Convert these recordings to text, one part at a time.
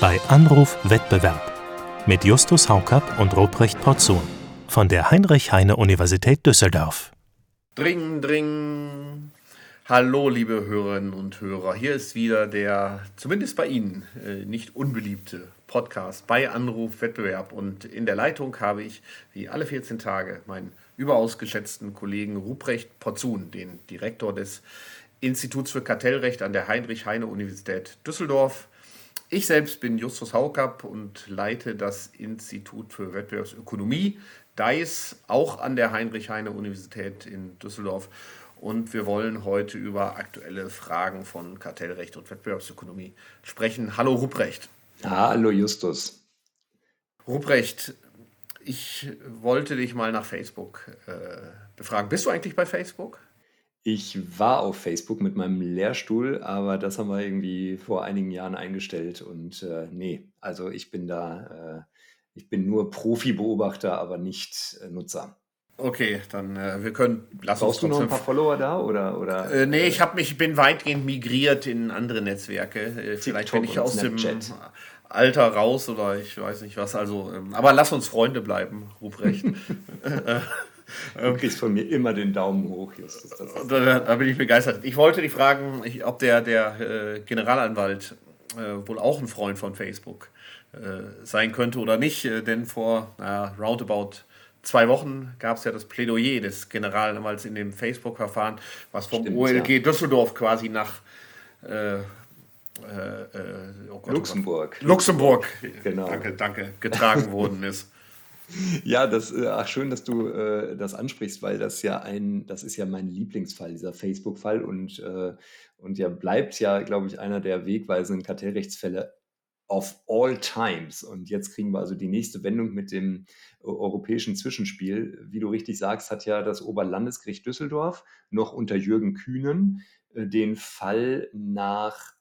bei Anruf Wettbewerb mit Justus Haukapp und Ruprecht Porzun von der Heinrich-Heine-Universität Düsseldorf. Dring, dring. Hallo, liebe Hörerinnen und Hörer. Hier ist wieder der, zumindest bei Ihnen, äh, nicht unbeliebte Podcast bei Anruf Wettbewerb. Und in der Leitung habe ich, wie alle 14 Tage, meinen überaus geschätzten Kollegen Ruprecht Porzun, den Direktor des Instituts für Kartellrecht an der Heinrich-Heine-Universität Düsseldorf. Ich selbst bin Justus Haukapp und leite das Institut für Wettbewerbsökonomie, DICE, auch an der Heinrich-Heine-Universität in Düsseldorf. Und wir wollen heute über aktuelle Fragen von Kartellrecht und Wettbewerbsökonomie sprechen. Hallo Ruprecht. Hallo Justus. Ruprecht, ich wollte dich mal nach Facebook äh, befragen. Bist du eigentlich bei Facebook? Ich war auf Facebook mit meinem Lehrstuhl, aber das haben wir irgendwie vor einigen Jahren eingestellt und äh, ne, also ich bin da, äh, ich bin nur Profi-Beobachter, aber nicht äh, Nutzer. Okay, dann äh, wir können lass Brauchst du noch ein paar Follower da oder oder? Äh, nee, ich habe mich bin weitgehend migriert in andere Netzwerke. Äh, vielleicht bin ich aus Snapchat. dem Alter raus oder ich weiß nicht was. Also, ähm, aber lass uns Freunde bleiben, Ruprecht. Äh, Du kriegst von mir immer den Daumen hoch, Justus. Da, da, bin ich begeistert. Ich wollte dich fragen, ob der, der äh, Generalanwalt äh, wohl auch ein Freund von Facebook äh, sein könnte oder nicht. Äh, denn vor naja, roundabout zwei Wochen gab es ja das Plädoyer des Generalanwalts in dem Facebook-Verfahren, was vom Stimmt, OLG ja. Düsseldorf quasi nach äh, äh, oh Gott, Luxemburg. Luxemburg, genau. danke, danke, getragen worden ist. Ja, das, äh, ach schön, dass du äh, das ansprichst, weil das ja ein, das ist ja mein Lieblingsfall, dieser Facebook-Fall und, äh, und ja bleibt ja, glaube ich, einer der wegweisenden Kartellrechtsfälle of all times. Und jetzt kriegen wir also die nächste Wendung mit dem äh, europäischen Zwischenspiel. Wie du richtig sagst, hat ja das Oberlandesgericht Düsseldorf noch unter Jürgen Kühnen äh, den Fall nach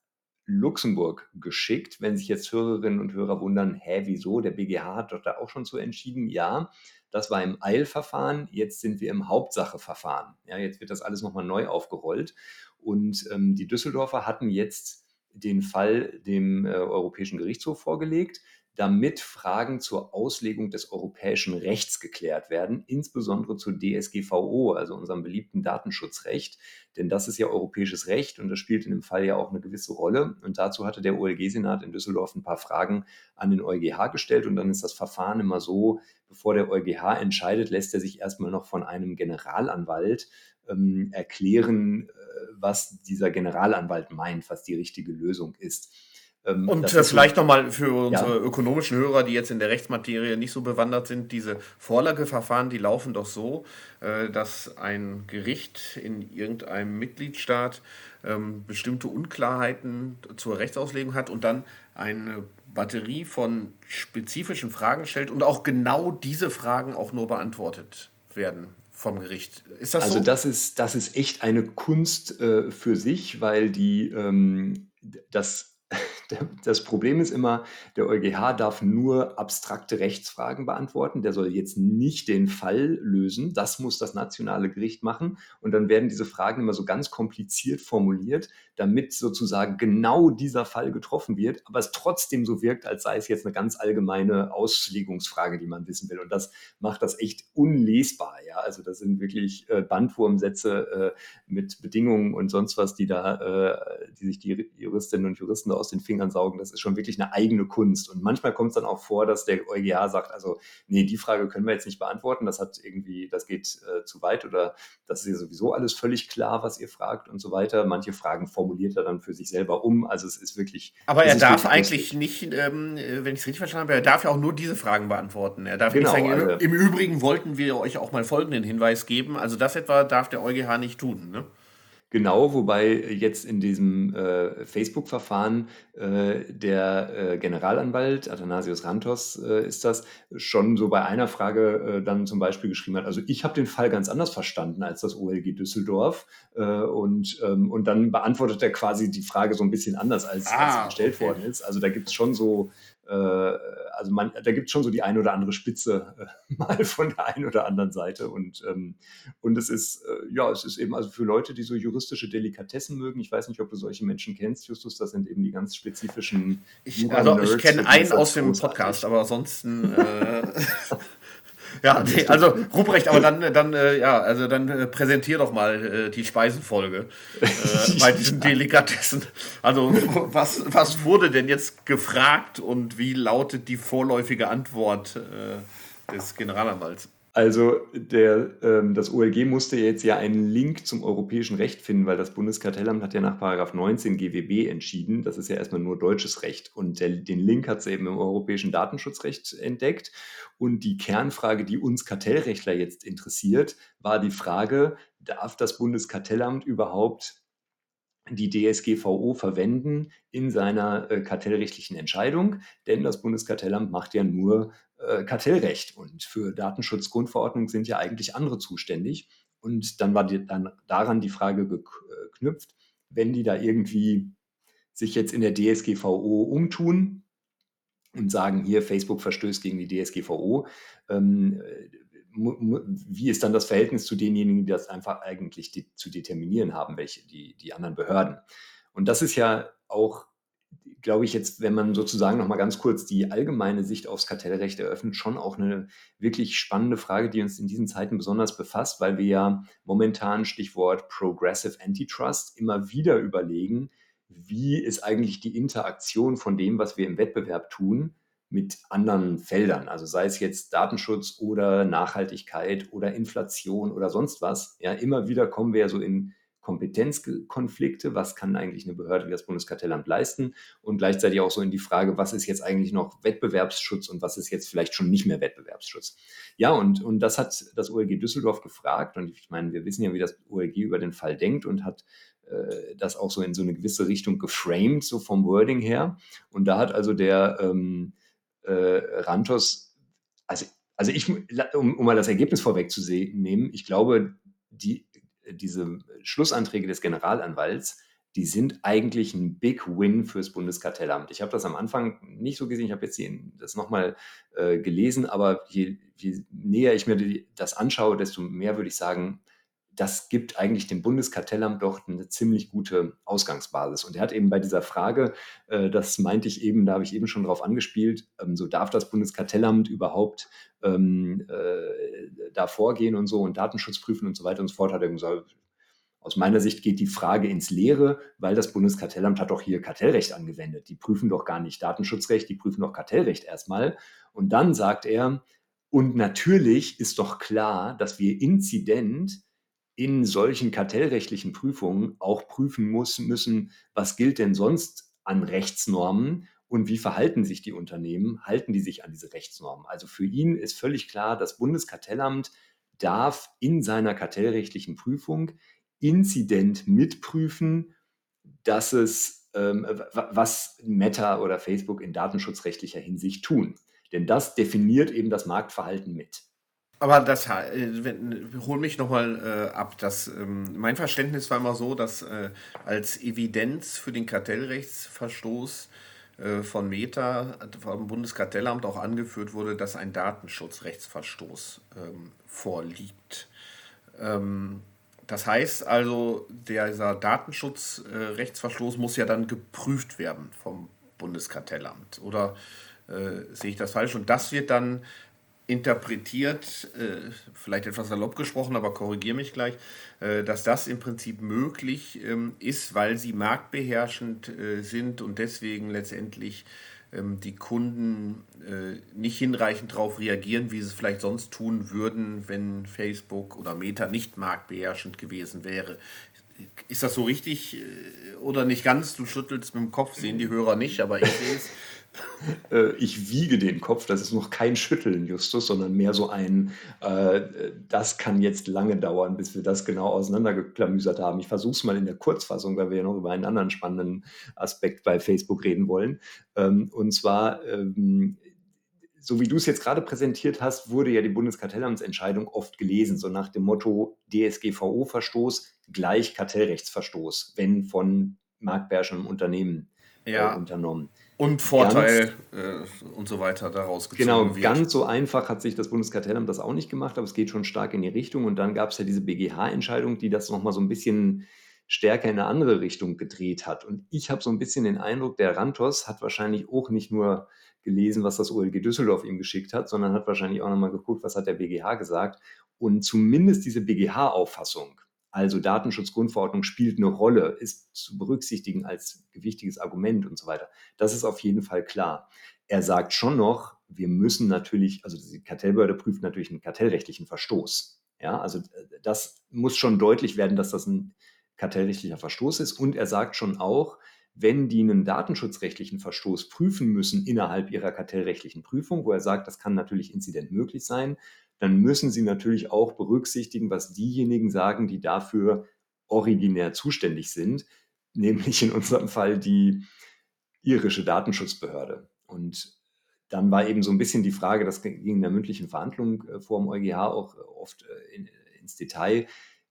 Luxemburg geschickt. Wenn sich jetzt Hörerinnen und Hörer wundern, hä, wieso? Der BGH hat doch da auch schon so entschieden. Ja, das war im Eilverfahren. Jetzt sind wir im Hauptsacheverfahren. Ja, jetzt wird das alles nochmal neu aufgerollt. Und ähm, die Düsseldorfer hatten jetzt den Fall dem äh, Europäischen Gerichtshof vorgelegt damit Fragen zur Auslegung des europäischen Rechts geklärt werden, insbesondere zur DSGVO, also unserem beliebten Datenschutzrecht. Denn das ist ja europäisches Recht und das spielt in dem Fall ja auch eine gewisse Rolle. Und dazu hatte der OLG-Senat in Düsseldorf ein paar Fragen an den EuGH gestellt. Und dann ist das Verfahren immer so, bevor der EuGH entscheidet, lässt er sich erstmal noch von einem Generalanwalt ähm, erklären, äh, was dieser Generalanwalt meint, was die richtige Lösung ist. Ähm, und das vielleicht nochmal für unsere ja. ökonomischen Hörer, die jetzt in der Rechtsmaterie nicht so bewandert sind, diese Vorlageverfahren, die laufen doch so, äh, dass ein Gericht in irgendeinem Mitgliedstaat ähm, bestimmte Unklarheiten zur Rechtsauslegung hat und dann eine Batterie von spezifischen Fragen stellt und auch genau diese Fragen auch nur beantwortet werden vom Gericht. Ist das also so? das ist das ist echt eine Kunst äh, für sich, weil die ähm, das das Problem ist immer, der EuGH darf nur abstrakte Rechtsfragen beantworten. Der soll jetzt nicht den Fall lösen. Das muss das nationale Gericht machen. Und dann werden diese Fragen immer so ganz kompliziert formuliert, damit sozusagen genau dieser Fall getroffen wird, aber es trotzdem so wirkt, als sei es jetzt eine ganz allgemeine Auslegungsfrage, die man wissen will. Und das macht das echt unlesbar. Ja? Also das sind wirklich äh, Bandwurmsätze äh, mit Bedingungen und sonst was, die da, äh, die sich die Juristinnen und Juristen aus den Fingern saugen. Das ist schon wirklich eine eigene Kunst. Und manchmal kommt es dann auch vor, dass der EuGH sagt, also nee, die Frage können wir jetzt nicht beantworten. Das hat irgendwie, das geht äh, zu weit oder das ist ja sowieso alles völlig klar, was ihr fragt und so weiter. Manche Fragen formuliert er dann für sich selber um. Also es ist wirklich. Aber er darf eigentlich nicht, ähm, wenn ich es richtig verstanden habe, er darf ja auch nur diese Fragen beantworten. Er darf genau, nicht sagen, also, im Übrigen wollten wir euch auch mal folgenden Hinweis geben. Also das etwa darf der EuGH nicht tun. Ne? Genau, wobei jetzt in diesem äh, Facebook-Verfahren äh, der äh, Generalanwalt, Athanasius Rantos äh, ist das, schon so bei einer Frage äh, dann zum Beispiel geschrieben hat, also ich habe den Fall ganz anders verstanden als das OLG Düsseldorf äh, und, ähm, und dann beantwortet er quasi die Frage so ein bisschen anders, als, ah, als gestellt okay. worden ist. Also da gibt es schon so also man, da gibt es schon so die eine oder andere Spitze äh, mal von der einen oder anderen Seite. Und, ähm, und es ist, äh, ja, es ist eben also für Leute, die so juristische Delikatessen mögen, ich weiß nicht, ob du solche Menschen kennst, Justus, das sind eben die ganz spezifischen. Ich, also ich kenne einen aus dem Podcast, aber ansonsten. Äh, Ja, nee, also Ruprecht, aber dann, dann, äh, ja, also dann äh, präsentier doch mal äh, die Speisenfolge äh, bei diesen Delikatessen. Also was, was wurde denn jetzt gefragt und wie lautet die vorläufige Antwort äh, des Generalanwalts? Also der, ähm, das OLG musste jetzt ja einen Link zum europäischen Recht finden, weil das Bundeskartellamt hat ja nach Paragraph 19 GWB entschieden. Das ist ja erstmal nur deutsches Recht. Und der, den Link hat sie eben im europäischen Datenschutzrecht entdeckt. Und die Kernfrage, die uns Kartellrechtler jetzt interessiert, war die Frage, darf das Bundeskartellamt überhaupt die DSGVO verwenden in seiner äh, kartellrechtlichen Entscheidung, denn das Bundeskartellamt macht ja nur äh, Kartellrecht und für Datenschutzgrundverordnung sind ja eigentlich andere zuständig. Und dann war die, dann daran die Frage geknüpft, wenn die da irgendwie sich jetzt in der DSGVO umtun und sagen, hier Facebook verstößt gegen die DSGVO, ähm, wie ist dann das Verhältnis zu denjenigen, die das einfach eigentlich die, zu determinieren haben, welche die, die anderen Behörden? Und das ist ja auch, glaube ich, jetzt, wenn man sozusagen nochmal ganz kurz die allgemeine Sicht aufs Kartellrecht eröffnet, schon auch eine wirklich spannende Frage, die uns in diesen Zeiten besonders befasst, weil wir ja momentan Stichwort Progressive Antitrust immer wieder überlegen, wie ist eigentlich die Interaktion von dem, was wir im Wettbewerb tun, mit anderen Feldern, also sei es jetzt Datenschutz oder Nachhaltigkeit oder Inflation oder sonst was. Ja, immer wieder kommen wir ja so in Kompetenzkonflikte, was kann eigentlich eine Behörde wie das Bundeskartellamt leisten und gleichzeitig auch so in die Frage, was ist jetzt eigentlich noch Wettbewerbsschutz und was ist jetzt vielleicht schon nicht mehr Wettbewerbsschutz. Ja, und, und das hat das OLG Düsseldorf gefragt und ich meine, wir wissen ja, wie das OLG über den Fall denkt und hat äh, das auch so in so eine gewisse Richtung geframed, so vom Wording her. Und da hat also der ähm, äh, Rantos, also, also ich, um, um mal das Ergebnis vorwegzunehmen, ich glaube, die, diese Schlussanträge des Generalanwalts, die sind eigentlich ein Big Win fürs Bundeskartellamt. Ich habe das am Anfang nicht so gesehen, ich habe jetzt das nochmal äh, gelesen, aber je, je, näher ich mir das anschaue, desto mehr würde ich sagen, das gibt eigentlich dem Bundeskartellamt doch eine ziemlich gute Ausgangsbasis. Und er hat eben bei dieser Frage, äh, das meinte ich eben, da habe ich eben schon drauf angespielt, ähm, so darf das Bundeskartellamt überhaupt ähm, äh, da vorgehen und so und Datenschutz prüfen und so weiter und so fort, hat er gesagt, aus meiner Sicht geht die Frage ins Leere, weil das Bundeskartellamt hat doch hier Kartellrecht angewendet. Die prüfen doch gar nicht Datenschutzrecht, die prüfen doch Kartellrecht erstmal. Und dann sagt er, und natürlich ist doch klar, dass wir Inzident in solchen kartellrechtlichen Prüfungen auch prüfen muss, müssen, was gilt denn sonst an Rechtsnormen und wie verhalten sich die Unternehmen, halten die sich an diese Rechtsnormen. Also für ihn ist völlig klar, das Bundeskartellamt darf in seiner kartellrechtlichen Prüfung Inzident mitprüfen, dass es, ähm, was Meta oder Facebook in datenschutzrechtlicher Hinsicht tun. Denn das definiert eben das Marktverhalten mit. Aber das äh, hol mich nochmal äh, ab. Das, ähm, mein Verständnis war immer so, dass äh, als Evidenz für den Kartellrechtsverstoß äh, von Meta vom Bundeskartellamt auch angeführt wurde, dass ein Datenschutzrechtsverstoß ähm, vorliegt. Ähm, das heißt also, dieser Datenschutzrechtsverstoß muss ja dann geprüft werden vom Bundeskartellamt. Oder äh, sehe ich das falsch? Und das wird dann interpretiert, äh, vielleicht etwas salopp gesprochen, aber korrigiere mich gleich, äh, dass das im Prinzip möglich ähm, ist, weil sie marktbeherrschend äh, sind und deswegen letztendlich ähm, die Kunden äh, nicht hinreichend darauf reagieren, wie sie es vielleicht sonst tun würden, wenn Facebook oder Meta nicht marktbeherrschend gewesen wäre. Ist das so richtig äh, oder nicht ganz? Du schüttelst mit dem Kopf, sehen die Hörer nicht, aber ich sehe es. Äh, ich wiege den Kopf, das ist noch kein Schütteln, Justus, sondern mehr so ein, äh, das kann jetzt lange dauern, bis wir das genau auseinandergeklamüsert haben. Ich versuche es mal in der Kurzfassung, weil wir ja noch über einen anderen spannenden Aspekt bei Facebook reden wollen. Ähm, und zwar, ähm, so wie du es jetzt gerade präsentiert hast, wurde ja die Bundeskartellamtsentscheidung oft gelesen, so nach dem Motto DSGVO-Verstoß gleich Kartellrechtsverstoß, wenn von marktbeherrschendem Unternehmen äh, ja. Und Vorteil ganz, äh, und so weiter daraus gezogen genau, wird. Ganz so einfach hat sich das Bundeskartellamt das auch nicht gemacht, aber es geht schon stark in die Richtung. Und dann gab es ja diese BGH-Entscheidung, die das nochmal so ein bisschen stärker in eine andere Richtung gedreht hat. Und ich habe so ein bisschen den Eindruck, der Rantos hat wahrscheinlich auch nicht nur gelesen, was das OLG Düsseldorf ihm geschickt hat, sondern hat wahrscheinlich auch nochmal geguckt, was hat der BGH gesagt. Und zumindest diese BGH-Auffassung, also Datenschutzgrundverordnung spielt eine Rolle, ist zu berücksichtigen als gewichtiges Argument und so weiter. Das ist auf jeden Fall klar. Er sagt schon noch, wir müssen natürlich, also die Kartellbehörde prüft natürlich einen kartellrechtlichen Verstoß. Ja, also äh, das muss schon deutlich werden, dass das ein kartellrechtlicher Verstoß ist. Und er sagt schon auch, wenn die einen datenschutzrechtlichen Verstoß prüfen müssen innerhalb ihrer kartellrechtlichen Prüfung, wo er sagt, das kann natürlich inzident möglich sein, dann müssen Sie natürlich auch berücksichtigen, was diejenigen sagen, die dafür originär zuständig sind, nämlich in unserem Fall die irische Datenschutzbehörde. Und dann war eben so ein bisschen die Frage, das ging in der mündlichen Verhandlung äh, vor dem EuGH auch oft äh, in, ins Detail,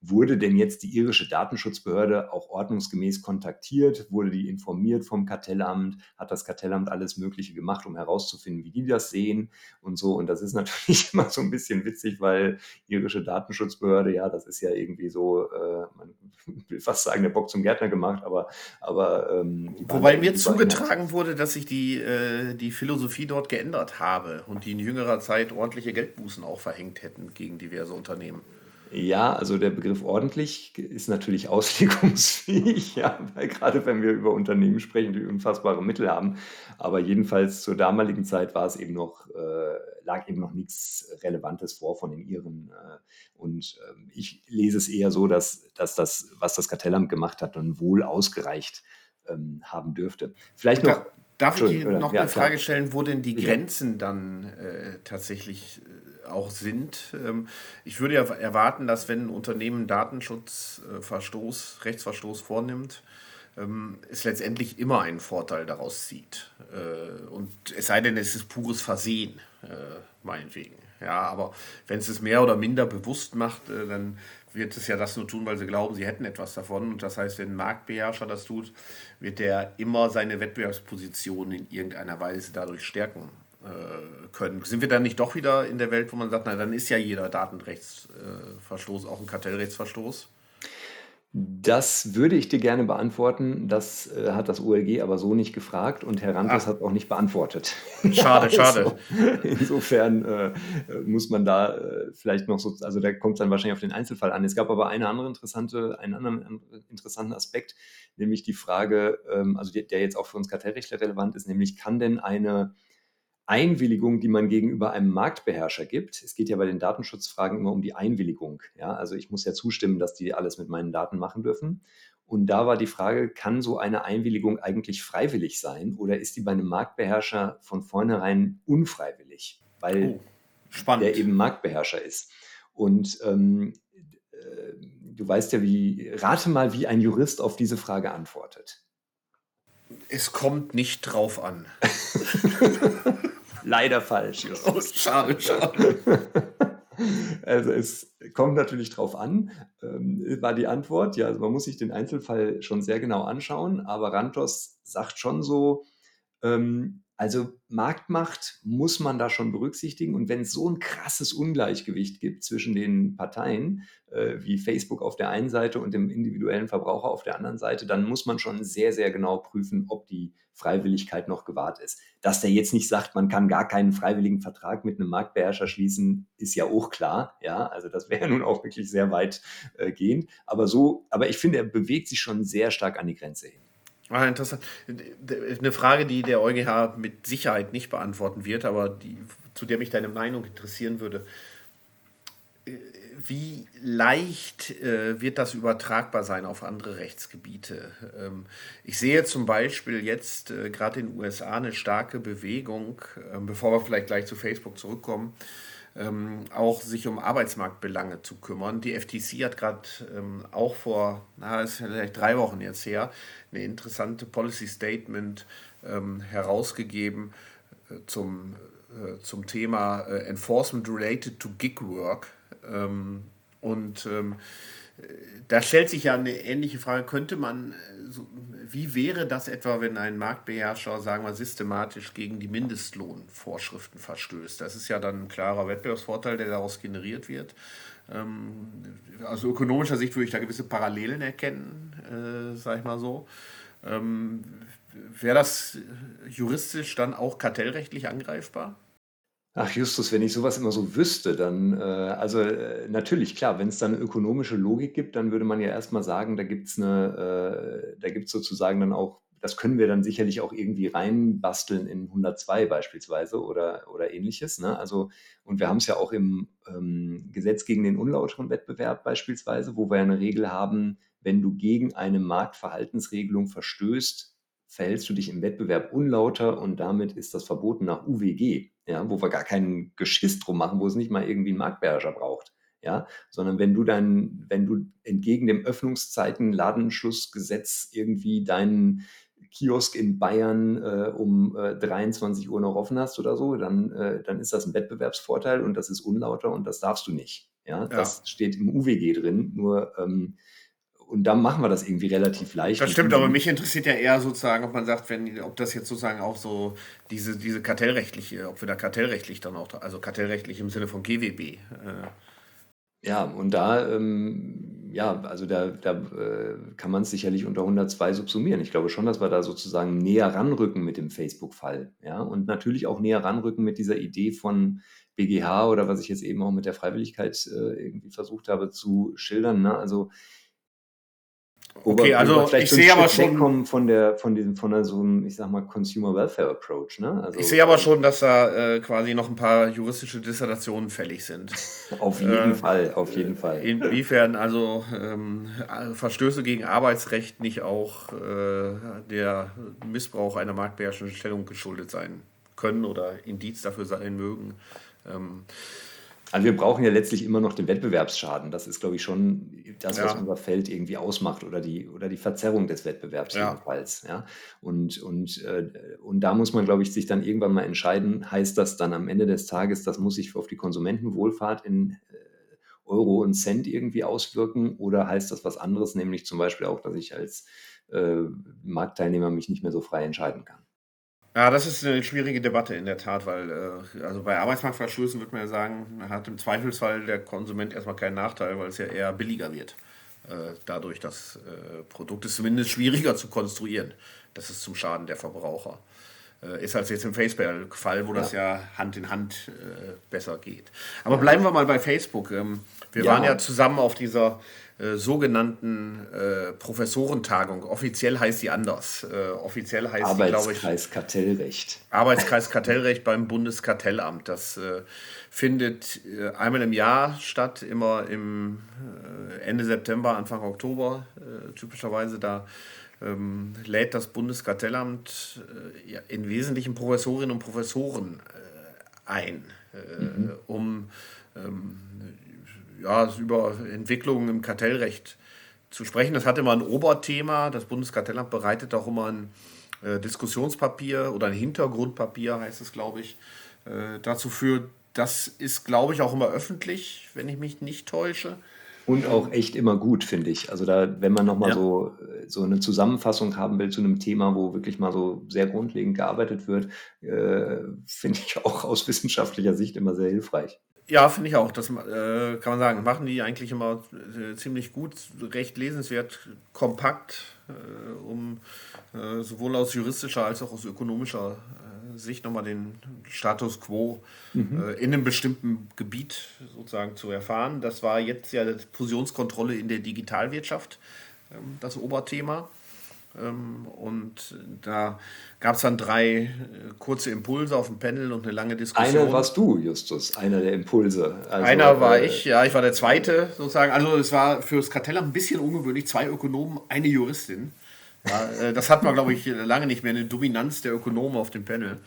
Wurde denn jetzt die irische Datenschutzbehörde auch ordnungsgemäß kontaktiert? Wurde die informiert vom Kartellamt? Hat das Kartellamt alles Mögliche gemacht, um herauszufinden, wie die das sehen und so? Und das ist natürlich immer so ein bisschen witzig, weil irische Datenschutzbehörde, ja, das ist ja irgendwie so, äh, man will fast sagen, der Bock zum Gärtner gemacht, aber. aber ähm, Wobei mir zugetragen wurde, dass sich die, äh, die Philosophie dort geändert habe und die in jüngerer Zeit ordentliche Geldbußen auch verhängt hätten gegen diverse Unternehmen. Ja, also der Begriff ordentlich ist natürlich auslegungsfähig, ja, weil gerade wenn wir über Unternehmen sprechen, die unfassbare Mittel haben. Aber jedenfalls zur damaligen Zeit war es eben noch, äh, lag eben noch nichts Relevantes vor von den Iren. Äh, und äh, ich lese es eher so, dass, dass das, was das Kartellamt gemacht hat, dann wohl ausgereicht ähm, haben dürfte. Vielleicht noch. Darf ich noch ja, eine Frage klar. stellen, wo denn die Grenzen dann äh, tatsächlich äh, auch sind. Ähm, ich würde ja erwarten, dass wenn ein Unternehmen Datenschutzverstoß, Rechtsverstoß vornimmt, ähm, es letztendlich immer einen Vorteil daraus zieht. Äh, und es sei denn, es ist pures Versehen, äh, meinetwegen. Ja, aber wenn es es mehr oder minder bewusst macht, äh, dann wird es ja das nur tun, weil sie glauben, sie hätten etwas davon. Und das heißt, wenn ein Marktbeherrscher das tut, wird er immer seine Wettbewerbsposition in irgendeiner Weise dadurch stärken. Äh, können. Sind wir dann nicht doch wieder in der Welt, wo man sagt, na, dann ist ja jeder Datenrechtsverstoß auch ein Kartellrechtsverstoß? Das würde ich dir gerne beantworten. Das äh, hat das OLG aber so nicht gefragt und Herr Rantes hat auch nicht beantwortet. Schade, schade. Also, insofern äh, muss man da äh, vielleicht noch so, also da kommt es dann wahrscheinlich auf den Einzelfall an. Es gab aber eine andere interessante, einen anderen interessanten Aspekt, nämlich die Frage, ähm, also der, der jetzt auch für uns Kartellrechtler relevant ist, nämlich kann denn eine Einwilligung, die man gegenüber einem Marktbeherrscher gibt. Es geht ja bei den Datenschutzfragen immer um die Einwilligung. Ja, also ich muss ja zustimmen, dass die alles mit meinen Daten machen dürfen. Und da war die Frage, kann so eine Einwilligung eigentlich freiwillig sein oder ist die bei einem Marktbeherrscher von vornherein unfreiwillig, weil oh, der eben Marktbeherrscher ist? Und ähm, äh, du weißt ja, wie, rate mal, wie ein Jurist auf diese Frage antwortet. Es kommt nicht drauf an. Leider falsch. Oh, schade, schade. Also es kommt natürlich drauf an, ähm, war die Antwort. Ja, also man muss sich den Einzelfall schon sehr genau anschauen, aber Rantos sagt schon so, ähm, also Marktmacht muss man da schon berücksichtigen. Und wenn es so ein krasses Ungleichgewicht gibt zwischen den Parteien, äh, wie Facebook auf der einen Seite und dem individuellen Verbraucher auf der anderen Seite, dann muss man schon sehr, sehr genau prüfen, ob die Freiwilligkeit noch gewahrt ist. Dass der jetzt nicht sagt, man kann gar keinen freiwilligen Vertrag mit einem Marktbeherrscher schließen, ist ja auch klar. Ja, also das wäre nun auch wirklich sehr weit äh, gehend. Aber so, aber ich finde, er bewegt sich schon sehr stark an die Grenze hin. Ah, interessant. Eine Frage, die der EuGH mit Sicherheit nicht beantworten wird, aber die, zu der mich deine Meinung interessieren würde. Wie leicht äh, wird das übertragbar sein auf andere Rechtsgebiete? Ähm, ich sehe zum Beispiel jetzt äh, gerade in den USA eine starke Bewegung, äh, bevor wir vielleicht gleich zu Facebook zurückkommen, ähm, auch sich um Arbeitsmarktbelange zu kümmern. Die FTC hat gerade ähm, auch vor, na, ist vielleicht drei Wochen jetzt her, eine interessante Policy Statement ähm, herausgegeben äh, zum, äh, zum Thema äh, Enforcement related to Gig Work. Ähm, und ähm, da stellt sich ja eine ähnliche Frage, könnte man, äh, so, wie wäre das etwa, wenn ein Marktbeherrscher, sagen wir, systematisch gegen die Mindestlohnvorschriften verstößt? Das ist ja dann ein klarer Wettbewerbsvorteil, der daraus generiert wird. Ähm, aus ökonomischer Sicht würde ich da gewisse Parallelen erkennen, äh, sag ich mal so. Ähm, Wäre das juristisch dann auch kartellrechtlich angreifbar? Ach Justus, wenn ich sowas immer so wüsste, dann, äh, also äh, natürlich, klar, wenn es da eine ökonomische Logik gibt, dann würde man ja erstmal sagen, da gibt's eine, äh, da gibt's sozusagen dann auch, das können wir dann sicherlich auch irgendwie reinbasteln in 102 beispielsweise oder, oder ähnliches. Ne? Also, und wir haben es ja auch im ähm, Gesetz gegen den unlauteren Wettbewerb beispielsweise, wo wir eine Regel haben, wenn du gegen eine Marktverhaltensregelung verstößt, verhältst du dich im Wettbewerb unlauter und damit ist das verboten nach UWG, ja, wo wir gar keinen Geschiss drum machen, wo es nicht mal irgendwie einen Marktbeherrscher braucht. Ja, sondern wenn du dann, wenn du entgegen dem Öffnungszeiten Ladenschlussgesetz irgendwie deinen Kiosk in Bayern äh, um äh, 23 Uhr noch offen hast oder so, dann, äh, dann ist das ein Wettbewerbsvorteil und das ist unlauter und das darfst du nicht. Ja, ja. das steht im UWG drin. Nur ähm, und dann machen wir das irgendwie relativ leicht. Das stimmt, aber mich interessiert ja eher sozusagen, ob man sagt, wenn, ob das jetzt sozusagen auch so diese, diese kartellrechtliche, ob wir da kartellrechtlich dann auch, also kartellrechtlich im Sinne von GWB. Äh. Ja, und da, ähm, ja, also da, da äh, kann man es sicherlich unter 102 subsumieren. Ich glaube schon, dass wir da sozusagen näher ranrücken mit dem Facebook-Fall. Ja, und natürlich auch näher ranrücken mit dieser Idee von BGH oder was ich jetzt eben auch mit der Freiwilligkeit äh, irgendwie versucht habe zu schildern. Ne? Also Okay, also ich sehe aber schon von der von diesem von der, so einem, ich sag mal Consumer Welfare Approach, ne? Also, ich sehe aber schon, dass da äh, quasi noch ein paar juristische Dissertationen fällig sind. auf jeden äh, Fall, auf jeden Fall. Inwiefern also ähm, Verstöße gegen Arbeitsrecht nicht auch äh, der Missbrauch einer marktbeherrschenden Stellung geschuldet sein können oder Indiz dafür sein mögen. Ähm, also wir brauchen ja letztlich immer noch den Wettbewerbsschaden. Das ist, glaube ich, schon das, was ja. unser Feld irgendwie ausmacht oder die, oder die Verzerrung des Wettbewerbs ja. jedenfalls. Ja? Und, und, äh, und da muss man, glaube ich, sich dann irgendwann mal entscheiden, heißt das dann am Ende des Tages, das muss sich auf die Konsumentenwohlfahrt in äh, Euro und Cent irgendwie auswirken oder heißt das was anderes, nämlich zum Beispiel auch, dass ich als äh, Marktteilnehmer mich nicht mehr so frei entscheiden kann. Ja, das ist eine schwierige Debatte in der Tat, weil äh, also bei Arbeitsmarktverstößen würde man ja sagen, hat im Zweifelsfall der Konsument erstmal keinen Nachteil, weil es ja eher billiger wird. Äh, dadurch, das äh, Produkt ist zumindest schwieriger zu konstruieren. Das ist zum Schaden der Verbraucher. Ist als jetzt im Facebook-Fall, wo ja. das ja Hand in Hand besser geht. Aber bleiben wir mal bei Facebook. Ähm, wir ja. waren ja zusammen auf dieser äh, sogenannten äh, Professorentagung. Offiziell heißt sie anders. Äh, offiziell heißt sie, glaube ich. Arbeitskreis Kartellrecht. Arbeitskreis Kartellrecht beim Bundeskartellamt. Das äh, findet äh, einmal im Jahr statt, immer im Ende September, Anfang Oktober typischerweise. Da ähm, lädt das Bundeskartellamt ja, in Wesentlichen Professorinnen und Professoren ein, mhm. um ähm, ja, über Entwicklungen im Kartellrecht zu sprechen. Das hatte immer ein Oberthema. Das Bundeskartellamt bereitet auch immer ein äh, Diskussionspapier oder ein Hintergrundpapier, heißt es, glaube ich, äh, dazu für. Das ist, glaube ich, auch immer öffentlich, wenn ich mich nicht täusche. Und auch echt immer gut, finde ich. Also da, wenn man nochmal ja. so, so eine Zusammenfassung haben will zu einem Thema, wo wirklich mal so sehr grundlegend gearbeitet wird, äh, finde ich auch aus wissenschaftlicher Sicht immer sehr hilfreich. Ja, finde ich auch. Das äh, kann man sagen. Machen die eigentlich immer äh, ziemlich gut, recht lesenswert, kompakt, äh, um äh, sowohl aus juristischer als auch aus ökonomischer äh, Sicht nochmal den Status quo mhm. Äh, in einem bestimmten Gebiet sozusagen zu erfahren. Das war jetzt ja die Fusionskontrolle in der Digitalwirtschaft, ähm, das Oberthema. Ähm, und da gab es dann drei äh, kurze Impulse auf dem Panel und eine lange Diskussion. Einer warst du, Justus, einer der Impulse. Also, einer war äh, ich, ja, ich war der Zweite sozusagen. Also es war für das Kartellamt ein bisschen ungewöhnlich, zwei Ökonomen, eine Juristin. Ja, äh, das hat man, glaube ich, lange nicht mehr, eine Dominanz der Ökonomen auf dem Panel.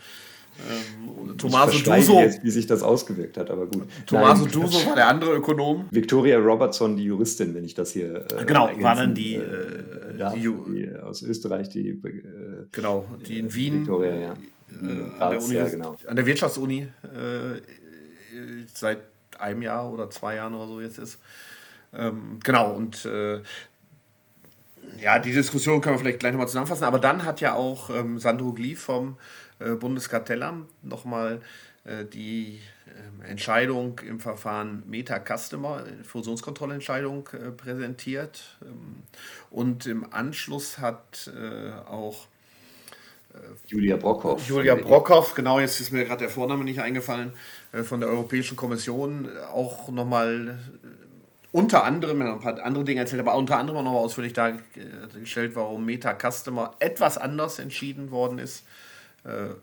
Ähm, Tommaso Duso. Jetzt, wie sich das ausgewirkt hat, aber gut. Tommaso Nein, Duso war der andere Ökonom. Victoria Robertson, die Juristin, wenn ich das hier. Äh, genau, war dann die, äh, darf, die, die, aus Österreich, die. Äh, genau, die in Wien. Victoria, ja. Äh, an, der Uni, ja, genau. an der Wirtschaftsuni äh, seit einem Jahr oder zwei Jahren oder so jetzt ist. Ähm, genau, und äh, ja, die Diskussion können wir vielleicht gleich nochmal zusammenfassen, aber dann hat ja auch ähm, Sandro Glief vom äh, Bundeskartellamt nochmal äh, die äh, Entscheidung im Verfahren Meta Customer, äh, Fusionskontrollentscheidung, äh, präsentiert. Ähm, und im Anschluss hat äh, auch Julia Brockhoff. Julia Brockhoff, genau, jetzt ist mir gerade der Vorname nicht eingefallen, von der Europäischen Kommission auch nochmal unter anderem, ein paar andere Dinge erzählt, aber unter anderem auch noch ausführlich dargestellt, warum Meta Customer etwas anders entschieden worden ist äh,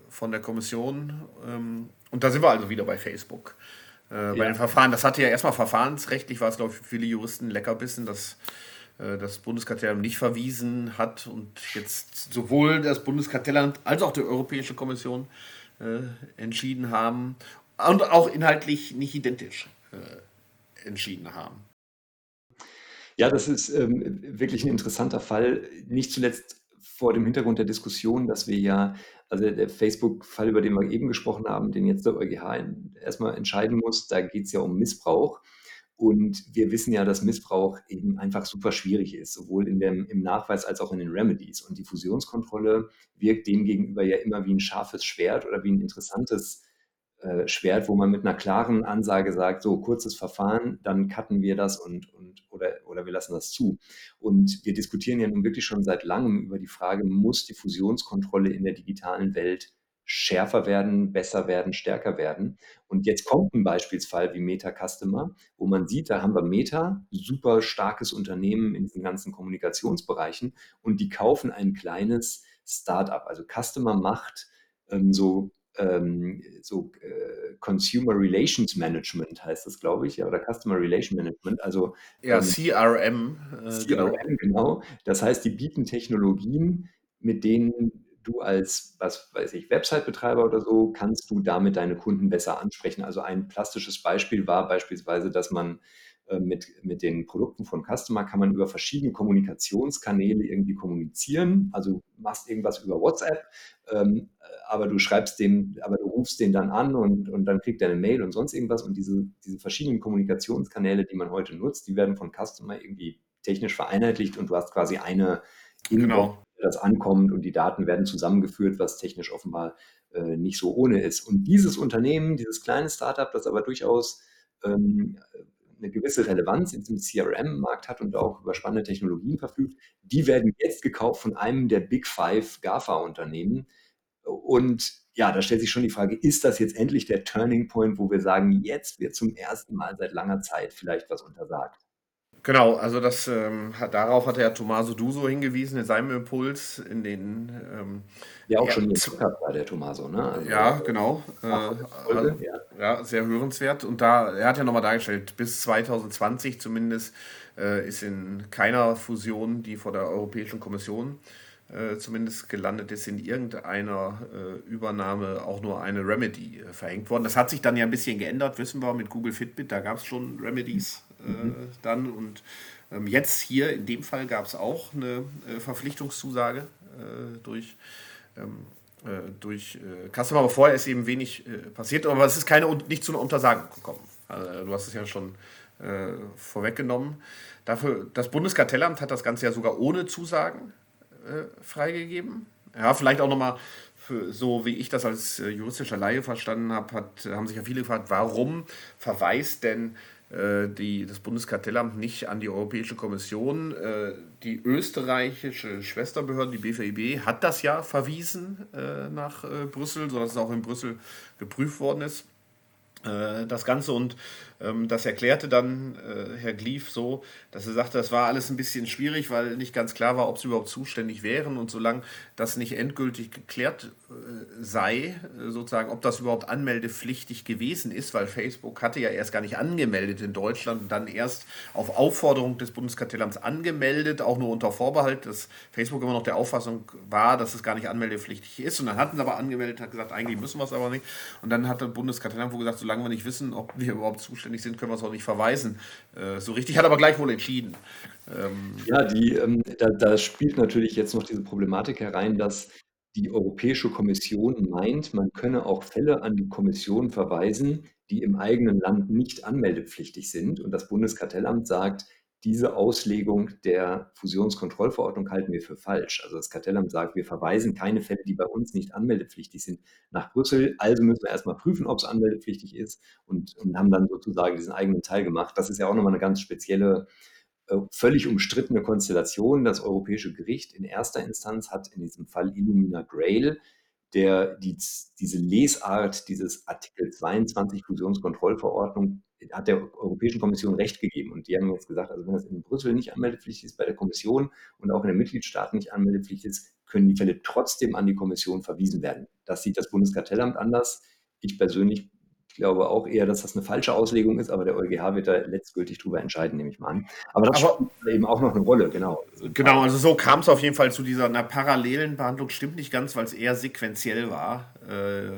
von der Kommission. Ähm, und da sind wir also wieder bei Facebook. Äh, ja. Bei den Verfahren, das hatte ja erstmal verfahrensrechtlich, war es, glaube ich, für viele Juristen Leckerbissen, dass äh, das Bundeskartellamt nicht verwiesen hat und jetzt sowohl das Bundeskartellamt als auch die Europäische Kommission äh, entschieden haben und auch inhaltlich nicht identisch äh, entschieden haben. Ja, das ist ähm, wirklich ein interessanter Fall. Nicht zuletzt vor dem Hintergrund der Diskussion, dass wir ja, also der Facebook-Fall, über den wir eben gesprochen haben, den jetzt der EuGH erstmal entscheiden muss, da geht es ja um Missbrauch. Und wir wissen ja, dass Missbrauch eben einfach super schwierig ist, sowohl in dem, im Nachweis als auch in den Remedies. Und die Fusionskontrolle wirkt demgegenüber ja immer wie ein scharfes Schwert oder wie ein interessantes äh, Schwert, wo man mit einer klaren Ansage sagt, so kurzes Verfahren, dann cutten wir das und, und oder, oder wir lassen das zu. Und wir diskutieren ja nun wirklich schon seit langem über die Frage, muss die Fusionskontrolle in der digitalen Welt schärfer werden, besser werden, stärker werden. Und jetzt kommt ein Beispielsfall wie Meta Customer, wo man sieht, da haben wir Meta, super starkes Unternehmen in diesen ganzen Kommunikationsbereichen und die kaufen ein kleines Startup. Also Customer macht ähm, so ähm, so äh, Consumer Relations Management heißt das, glaube ich, ja, oder Customer Relation Management. Also ja, ähm, CRM. Äh, CRM, genau. genau. Das heißt, die bieten Technologien, mit denen du als, was weiß ich, Website-Betreiber oder so, kannst du damit deine Kunden besser ansprechen. Also ein plastisches Beispiel war beispielsweise, dass man mit, mit den Produkten von Customer kann man über verschiedene Kommunikationskanäle irgendwie kommunizieren. Also machst irgendwas über WhatsApp, ähm, aber du schreibst dem, aber du rufst den dann an und, und dann kriegt er eine Mail und sonst irgendwas. Und diese, diese verschiedenen Kommunikationskanäle, die man heute nutzt, die werden von Customer irgendwie technisch vereinheitlicht und du hast quasi eine genau. das ankommt und die Daten werden zusammengeführt, was technisch offenbar äh, nicht so ohne ist. Und dieses Unternehmen, dieses kleine Startup, das aber durchaus ähm, eine gewisse Relevanz in diesem CRM-Markt hat und auch über spannende Technologien verfügt, die werden jetzt gekauft von einem der Big Five GAFA-Unternehmen. Und ja, da stellt sich schon die Frage, ist das jetzt endlich der Turning Point, wo wir sagen, jetzt wird zum ersten Mal seit langer Zeit vielleicht was untersagt? Genau, also das, ähm, darauf hat ja Tommaso Duso hingewiesen in seinem Impuls, in den ähm, ja auch schon jetzt war der Tommaso, ne? Also, ja, genau. Äh, also, ja. ja. sehr hörenswert. Und da, er hat ja nochmal dargestellt, bis 2020 zumindest äh, ist in keiner Fusion, die vor der Europäischen Kommission äh, zumindest gelandet ist, in irgendeiner äh, Übernahme auch nur eine Remedy äh, verhängt worden. Das hat sich dann ja ein bisschen geändert, wissen wir, mit Google Fitbit, da gab es schon Remedies äh, dann und ähm, jetzt hier in dem Fall gab es auch eine Verpflichtungszusage durch ähm, äh, durch äh, Customer, aber vorher ist eben wenig äh, passiert, aber es ist keine, nicht zu einer Untersagung gekommen. Also, du hast es ja schon äh, vorweggenommen. Dafür, das Bundeskartellamt hat das Ganze ja sogar ohne Zusagen äh, freigegeben. Ja, vielleicht auch nochmal, so wie ich das als äh, juristischer Laie verstanden habe, haben sich ja viele gefragt, warum verweist denn äh, die, das Bundeskartellamt nicht an die Europäische Kommission. Äh, die österreichische Schwesterbehörde, die BVIB, hat das ja verwiesen äh, nach Brüssel, sodass es auch in Brüssel geprüft worden ist. Das Ganze und das erklärte dann äh, Herr Glief so, dass er sagte, das war alles ein bisschen schwierig, weil nicht ganz klar war, ob sie überhaupt zuständig wären. Und solange das nicht endgültig geklärt äh, sei, äh, sozusagen, ob das überhaupt anmeldepflichtig gewesen ist, weil Facebook hatte ja erst gar nicht angemeldet in Deutschland und dann erst auf Aufforderung des Bundeskartellamts angemeldet, auch nur unter Vorbehalt, dass Facebook immer noch der Auffassung war, dass es gar nicht anmeldepflichtig ist. Und dann hatten sie aber angemeldet, hat gesagt, eigentlich müssen wir es aber nicht. Und dann hat das Bundeskartellamt wohl gesagt, solange wir nicht wissen, ob wir überhaupt zuständig zuständig sind, können wir es auch nicht verweisen. Äh, so richtig, hat aber gleich wohl entschieden. Ähm, ja, die, ähm, da, da, spielt natürlich jetzt noch diese Problematik herein, dass die Europäische Kommission meint, man könne auch Fälle an die Kommission verweisen, die im eigenen Land nicht anmeldepflichtig sind. Und das Bundeskartellamt sagt, diese Auslegung der Fusionskontrollverordnung halten wir für falsch. Also das Kartellamt sagt, wir verweisen keine Fälle, die bei uns nicht anmeldepflichtig sind, nach Brüssel. Also müssen wir erstmal prüfen, ob es anmeldepflichtig ist und, und haben dann sozusagen diesen eigenen Teil gemacht. Das ist ja auch nochmal eine ganz spezielle, äh, völlig umstrittene Konstellation. Das Europäische Gericht in erster Instanz hat in diesem Fall Illumina Grail der die, diese Lesart dieses Artikel 22 Fusionskontrollverordnung hat der Europäischen Kommission Recht gegeben. Und die haben jetzt gesagt, also wenn das in Brüssel nicht anmeldepflichtig ist, bei der Kommission und auch in den Mitgliedstaaten nicht anmeldepflichtig ist, können die Fälle trotzdem an die Kommission verwiesen werden. Das sieht das Bundeskartellamt anders. Ich persönlich glaube auch eher, dass das eine falsche Auslegung ist, aber der EuGH wird da letztgültig drüber entscheiden, nehme ich mal an. Aber das aber, spielt eben auch noch eine Rolle, genau. Genau, also so kam es auf jeden Fall zu dieser einer parallelen Behandlung. Stimmt nicht ganz, weil es eher sequenziell war. Äh,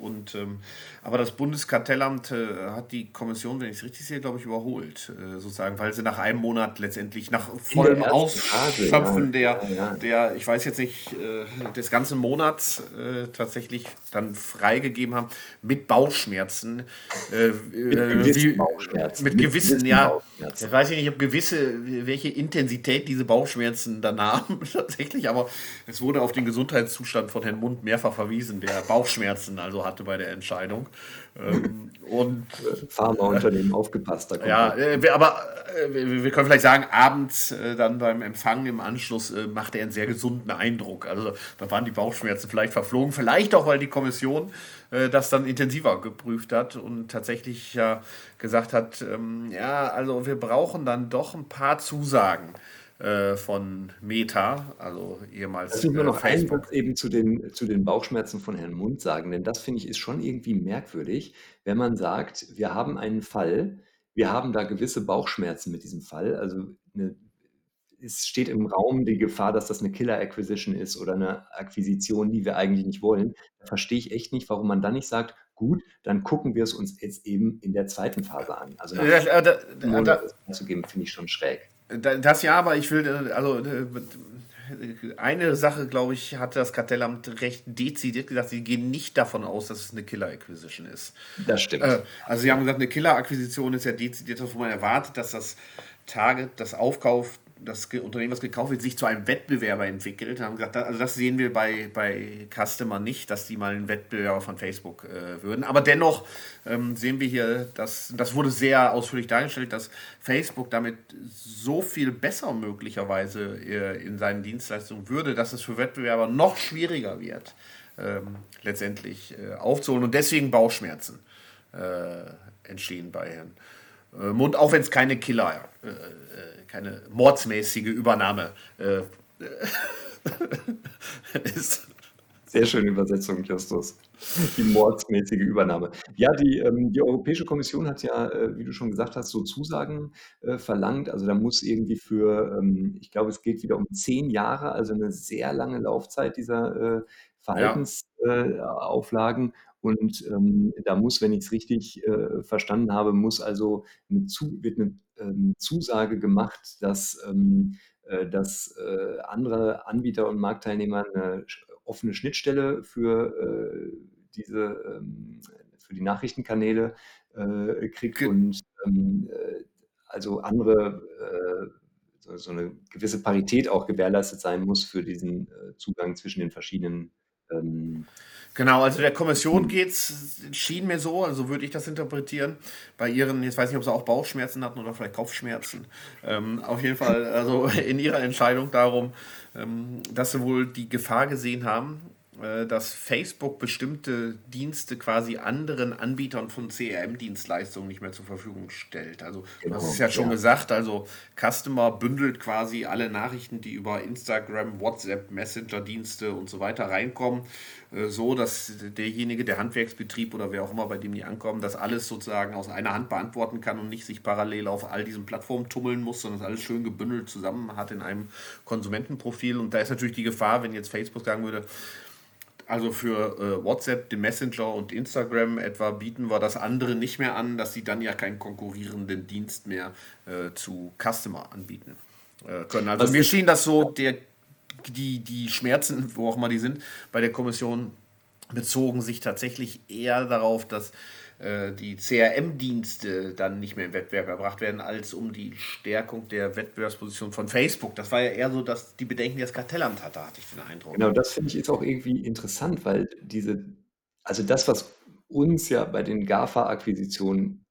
und, ähm, aber das Bundeskartellamt äh, hat die Kommission, wenn ich es richtig sehe, glaube ich, überholt, äh, sozusagen, weil sie nach einem Monat letztendlich nach vollem Ausschöpfen ja. der, ja, der, ich weiß jetzt nicht, äh, des ganzen Monats äh, tatsächlich dann freigegeben haben mit Bauchschmerzen. Äh, mit äh, gewissen wie, Bauchschmerzen. Mit, mit gewissen, gewissen ja. Bauchschmerzen. Ich weiß nicht, ob gewisse, welche Intensität diese Bauchschmerzen dann haben, tatsächlich, aber es wurde auf den Gesundheitszustand von Herrn Mund mehrfach verwiesen, der Bauchschmerzen also hat hatte bei der Entscheidung. Ähm, und Pharmaunternehmen aufgepasst. Da ja, äh, aber äh, wir können vielleicht sagen, abends äh, dann beim Empfang im Anschluss äh, machte er einen sehr gesunden Eindruck. Also da waren die Bauchschmerzen vielleicht verflogen, vielleicht auch, weil die Kommission äh, das dann intensiver geprüft hat und tatsächlich ja gesagt hat, ähm, ja, also wir brauchen dann doch ein paar Zusagen äh, von Meta, also ehemals. Lass mich nur noch Facebook. einen eben zu den, zu den Bauchschmerzen von Herrn Mund sagen, denn das finde ich ist schon irgendwie merkwürdig, wenn man sagt, wir haben einen Fall, wir haben da gewisse Bauchschmerzen mit diesem Fall, also eine, es steht im Raum die Gefahr, dass das eine Killer-Acquisition ist oder eine Akquisition, die wir eigentlich nicht wollen. Da verstehe ich echt nicht, warum man dann nicht sagt, gut, dann gucken wir es uns jetzt eben in der zweiten Phase an. Also nach ja, da, da, da, zu geben, finde ich schon schräg. Das ja, aber ich will, äh, also äh, eine Sache, glaube ich, hat das Kartellamt recht dezidiert gesagt, sie gehen nicht davon aus, dass es eine Killer-Acquisition ist. Das stimmt. Äh, also sie haben gesagt, eine Killer-Akquisition ist ja dezidiert, wo man erwartet, dass das Target, das Aufkauf das Unternehmen, was gekauft wird, sich zu einem Wettbewerber entwickelt. Haben gesagt, also das sehen wir bei, bei Customer nicht, dass die mal einen Wettbewerber von Facebook äh, würden. Aber dennoch ähm, sehen wir hier, dass das wurde sehr ausführlich dargestellt, dass Facebook damit so viel besser möglicherweise äh, in seinen Dienstleistungen würde, dass es für Wettbewerber noch schwieriger wird, ähm, letztendlich äh, aufzuholen und deswegen Bauchschmerzen äh, entstehen bei Herrn Mund, auch wenn es keine Killer äh, äh, keine mordsmäßige Übernahme äh, ist. Sehr schöne Übersetzung, Justus. Die mordsmäßige Übernahme. Ja, die, ähm, die Europäische Kommission hat ja, äh, wie du schon gesagt hast, so Zusagen äh, verlangt. Also da muss irgendwie für, ähm, ich glaube, es geht wieder um zehn Jahre, also eine sehr lange Laufzeit dieser äh, Verhaltensauflagen. Ja. Und ähm, da muss, wenn ich es richtig äh, verstanden habe, muss also eine Zu wird eine ähm, Zusage gemacht, dass, ähm, äh, dass äh, andere Anbieter und Marktteilnehmer eine offene Schnittstelle für äh, diese ähm, für die Nachrichtenkanäle äh, kriegt Ge und ähm, äh, also andere so, so, eine gewisse Parität auch gewährleistet sein muss für diesen Zugang zwischen den verschiedenen ähm, Genau, also der Kommission geht es, schien mir so, also würde ich das interpretieren, bei ihren, jetzt weiß ich nicht, ob sie auch Bauchschmerzen hatten oder vielleicht Kopfschmerzen, ähm, auf jeden Fall, also in ihrer Entscheidung darum, ähm, dass sie wohl die Gefahr gesehen haben, dass Facebook bestimmte Dienste quasi anderen Anbietern von CRM-Dienstleistungen nicht mehr zur Verfügung stellt. Also genau, das ist ja schon ja. gesagt, also Customer bündelt quasi alle Nachrichten, die über Instagram, WhatsApp, Messenger-Dienste und so weiter reinkommen, äh, so dass derjenige, der Handwerksbetrieb oder wer auch immer, bei dem die ankommen, das alles sozusagen aus einer Hand beantworten kann und nicht sich parallel auf all diesen Plattformen tummeln muss, sondern das alles schön gebündelt zusammen hat in einem Konsumentenprofil. Und da ist natürlich die Gefahr, wenn jetzt Facebook sagen würde, also für äh, WhatsApp, den Messenger und Instagram etwa bieten wir das andere nicht mehr an, dass sie dann ja keinen konkurrierenden Dienst mehr äh, zu Customer anbieten äh, können. Also Was mir schien das so der die, die Schmerzen, wo auch immer die sind, bei der Kommission bezogen sich tatsächlich eher darauf, dass die CRM-Dienste dann nicht mehr im Wettbewerb erbracht werden, als um die Stärkung der Wettbewerbsposition von Facebook. Das war ja eher so, dass die Bedenken, die das Kartellamt hatte, hatte ich den Eindruck. Genau, das finde ich ist auch irgendwie interessant, weil diese, also das, was uns ja bei den GAFA-Akquisitionen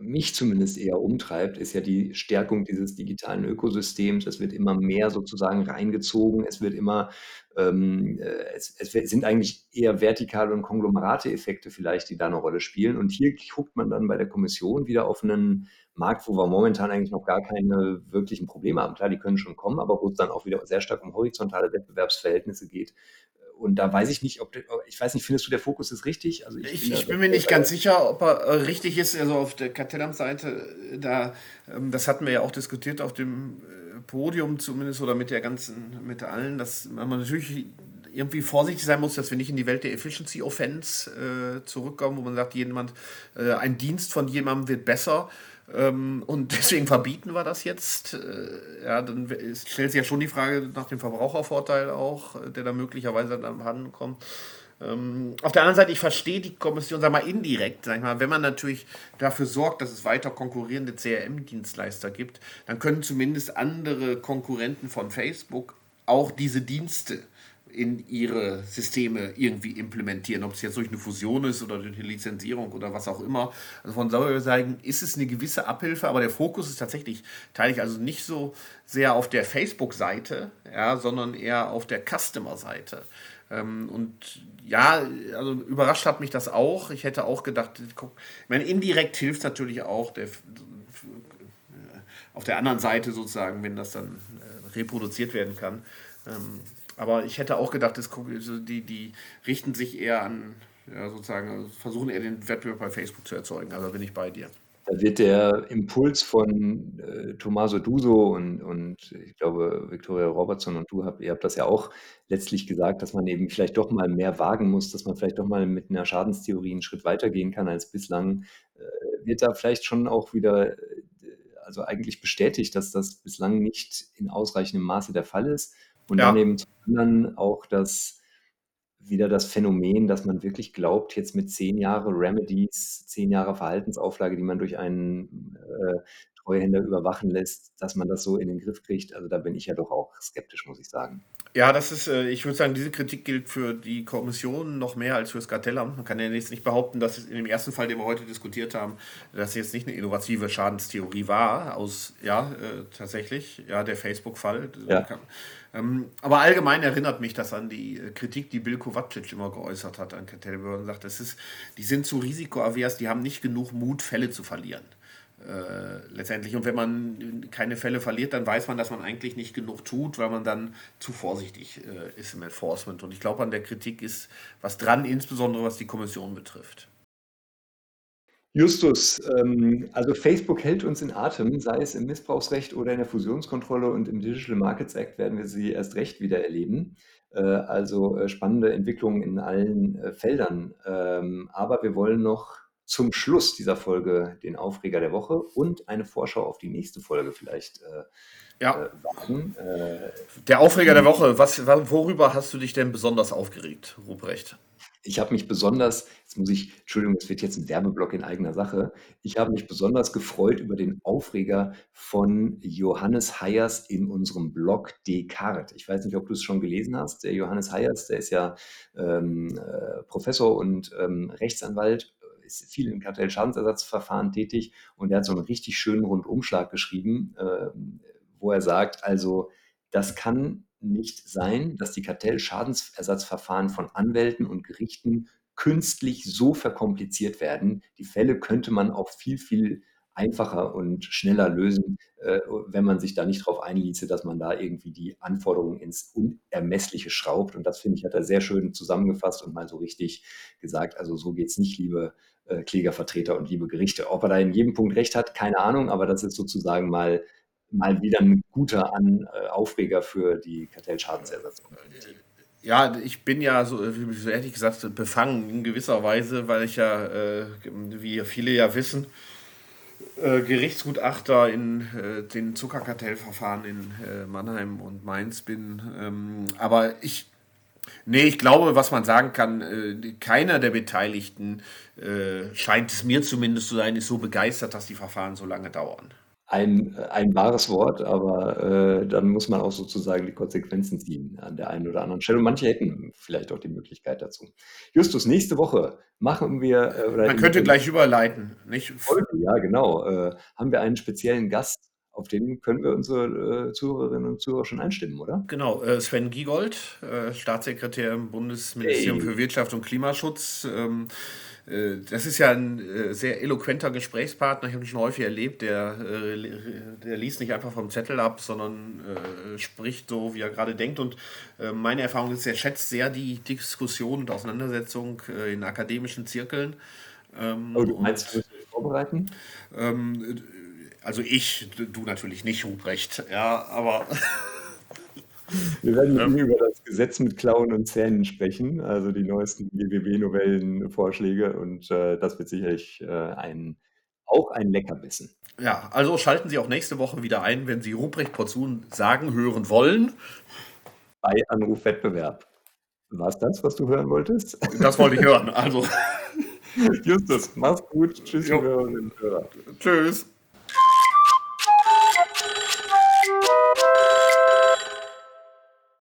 mich zumindest eher umtreibt, ist ja die Stärkung dieses digitalen Ökosystems. Es wird immer mehr sozusagen reingezogen. Es wird immer, ähm, äh, es, es sind eigentlich eher vertikale und Konglomerate-Effekte vielleicht, die da eine Rolle spielen. Und hier guckt man dann bei der Kommission wieder auf einen Markt, wo wir momentan eigentlich noch gar keine wirklichen Probleme haben. Klar, die können schon kommen, aber wo es dann auch wieder sehr stark um horizontale Wettbewerbsverhältnisse geht, und da weiß ich nicht, ob, ich weiß nicht, findest du, der Fokus ist richtig? Also ich, ich, ich bin mir nicht ganz sicher, ob er äh, richtig ist. Also auf der Kartellamt-Seite, äh, da, ähm, das hatten wir ja auch diskutiert auf dem äh, Podium zumindest oder mit der ganzen, mit allen, dass man natürlich irgendwie vorsichtig sein muss, dass wir nicht in die Welt der Efficiency Offense äh, zurückkommen, wo man sagt, jemand, äh, ein Dienst von jemandem wird besser ähm, und deswegen verbieten wir das jetzt. Äh, ja, dann stellt sich ja schon die Frage nach dem Verbrauchervorteil auch, der da möglicherweise dann herankommt. Ähm, auf der anderen Seite, ich verstehe die Kommission, sag mal, indirekt, sag ich mal, wenn man natürlich dafür sorgt, dass es weiter konkurrierende CRM-Dienstleister gibt, dann können zumindest andere Konkurrenten von Facebook auch diese Dienste in ihre Systeme irgendwie implementieren, ob es jetzt durch eine Fusion ist oder durch eine Lizenzierung oder was auch immer. Also von daher sagen, ist es eine gewisse Abhilfe, aber der Fokus ist tatsächlich, teile ich also nicht so sehr auf der Facebook-Seite, ja, sondern eher auf der Customer-Seite. Ähm, und ja, also überrascht hat mich das auch. Ich hätte auch gedacht, guck, ich meine, indirekt hilft natürlich auch der, auf der anderen Seite sozusagen, wenn das dann äh, reproduziert werden kann. Ähm, aber ich hätte auch gedacht, das, also die, die richten sich eher an, ja, sozusagen, also versuchen eher den Wettbewerb bei Facebook zu erzeugen. Also bin ich bei dir. Da wird der Impuls von äh, Tommaso Duso und, und ich glaube Victoria Robertson und du habt, ihr habt das ja auch letztlich gesagt, dass man eben vielleicht doch mal mehr wagen muss, dass man vielleicht doch mal mit einer Schadenstheorie einen Schritt weitergehen kann als bislang. Äh, wird da vielleicht schon auch wieder, äh, also eigentlich bestätigt, dass das bislang nicht in ausreichendem Maße der Fall ist. Und ja. dann eben zum anderen auch das wieder das Phänomen, dass man wirklich glaubt, jetzt mit zehn Jahre Remedies, zehn Jahre Verhaltensauflage, die man durch einen äh, Treuhänder überwachen lässt, dass man das so in den Griff kriegt. Also da bin ich ja doch auch skeptisch, muss ich sagen. Ja, das ist, äh, ich würde sagen, diese Kritik gilt für die Kommission noch mehr als für das Kartellamt. Man kann ja jetzt nicht behaupten, dass in dem ersten Fall, den wir heute diskutiert haben, dass jetzt nicht eine innovative Schadenstheorie war, aus, ja, äh, tatsächlich, ja, der Facebook-Fall. Ja. Ähm, aber allgemein erinnert mich das an die äh, Kritik, die Bill Kovacic immer geäußert hat an Kartellbehörden. Sagt, das ist, die sind zu risikoavers, die haben nicht genug Mut, Fälle zu verlieren. Äh, letztendlich. Und wenn man keine Fälle verliert, dann weiß man, dass man eigentlich nicht genug tut, weil man dann zu vorsichtig äh, ist im Enforcement. Und ich glaube, an der Kritik ist was dran, insbesondere was die Kommission betrifft. Justus, ähm, also Facebook hält uns in Atem, sei es im Missbrauchsrecht oder in der Fusionskontrolle und im Digital Markets Act werden wir sie erst recht wieder erleben. Äh, also äh, spannende Entwicklungen in allen äh, Feldern. Ähm, aber wir wollen noch zum Schluss dieser Folge den Aufreger der Woche und eine Vorschau auf die nächste Folge vielleicht äh, ja. Äh, wagen. Äh, der Aufreger der Woche, was, worüber hast du dich denn besonders aufgeregt, Ruprecht? Ich habe mich besonders, jetzt muss ich, Entschuldigung, es wird jetzt ein Werbeblock in eigener Sache. Ich habe mich besonders gefreut über den Aufreger von Johannes Heyers in unserem Blog Descartes. Ich weiß nicht, ob du es schon gelesen hast. Der Johannes Heyers, der ist ja ähm, äh, Professor und ähm, Rechtsanwalt ist viel im Kartellschadensersatzverfahren tätig und er hat so einen richtig schönen Rundumschlag geschrieben, äh, wo er sagt, also das kann nicht sein, dass die Kartellschadensersatzverfahren von Anwälten und Gerichten künstlich so verkompliziert werden. Die Fälle könnte man auch viel, viel einfacher und schneller lösen, äh, wenn man sich da nicht darauf einließe, dass man da irgendwie die Anforderungen ins Unermessliche schraubt. Und das finde ich, hat er sehr schön zusammengefasst und mal so richtig gesagt. Also so geht es nicht, liebe äh, Klägervertreter und liebe Gerichte. Ob er da in jedem Punkt recht hat, keine Ahnung, aber das ist sozusagen mal, mal wieder ein guter An äh, Aufreger für die Kartellschadensersatzung. Ja, ich bin ja so, so ehrlich gesagt befangen in gewisser Weise, weil ich ja, äh, wie viele ja wissen, äh, Gerichtsgutachter in äh, den Zuckerkartellverfahren in äh, Mannheim und Mainz bin. Ähm, aber ich, nee, ich glaube, was man sagen kann, äh, keiner der Beteiligten äh, scheint es mir zumindest zu sein, ist so begeistert, dass die Verfahren so lange dauern ein, ein wahres Wort, aber äh, dann muss man auch sozusagen die Konsequenzen ziehen an der einen oder anderen Stelle. Und manche hätten vielleicht auch die Möglichkeit dazu. Justus, nächste Woche machen wir. Äh, man könnte gleich überleiten, nicht? Folge, ja, genau. Äh, haben wir einen speziellen Gast. Auf den können wir unsere äh, Zuhörerinnen und Zuhörer schon einstimmen, oder? Genau, äh, Sven Giegold, äh, Staatssekretär im Bundesministerium hey. für Wirtschaft und Klimaschutz. Ähm, äh, das ist ja ein äh, sehr eloquenter Gesprächspartner. Ich habe ihn schon häufig erlebt. Der, äh, der liest nicht einfach vom Zettel ab, sondern spricht so, wie er gerade denkt. Und meine Erfahrung ist, er schätzt sehr die Diskussion und Auseinandersetzung in akademischen Zirkeln. Ähm, oh, du meinst, du vorbereiten? Ähm, also ich, du natürlich nicht, Ruprecht. Ja, aber. Wir werden ja. über das Gesetz mit Klauen und Zähnen sprechen, also die neuesten GWB-Novellenvorschläge und äh, das wird sicherlich äh, ein, auch ein Leckerbissen. Ja, also schalten Sie auch nächste Woche wieder ein, wenn Sie Ruprecht Porzun sagen hören wollen. Bei Anrufwettbewerb. War es das, was du hören wolltest? Das wollte ich hören, also. Justus, mach's gut. Tschüss, Hörerinnen und Hörer. Tschüss.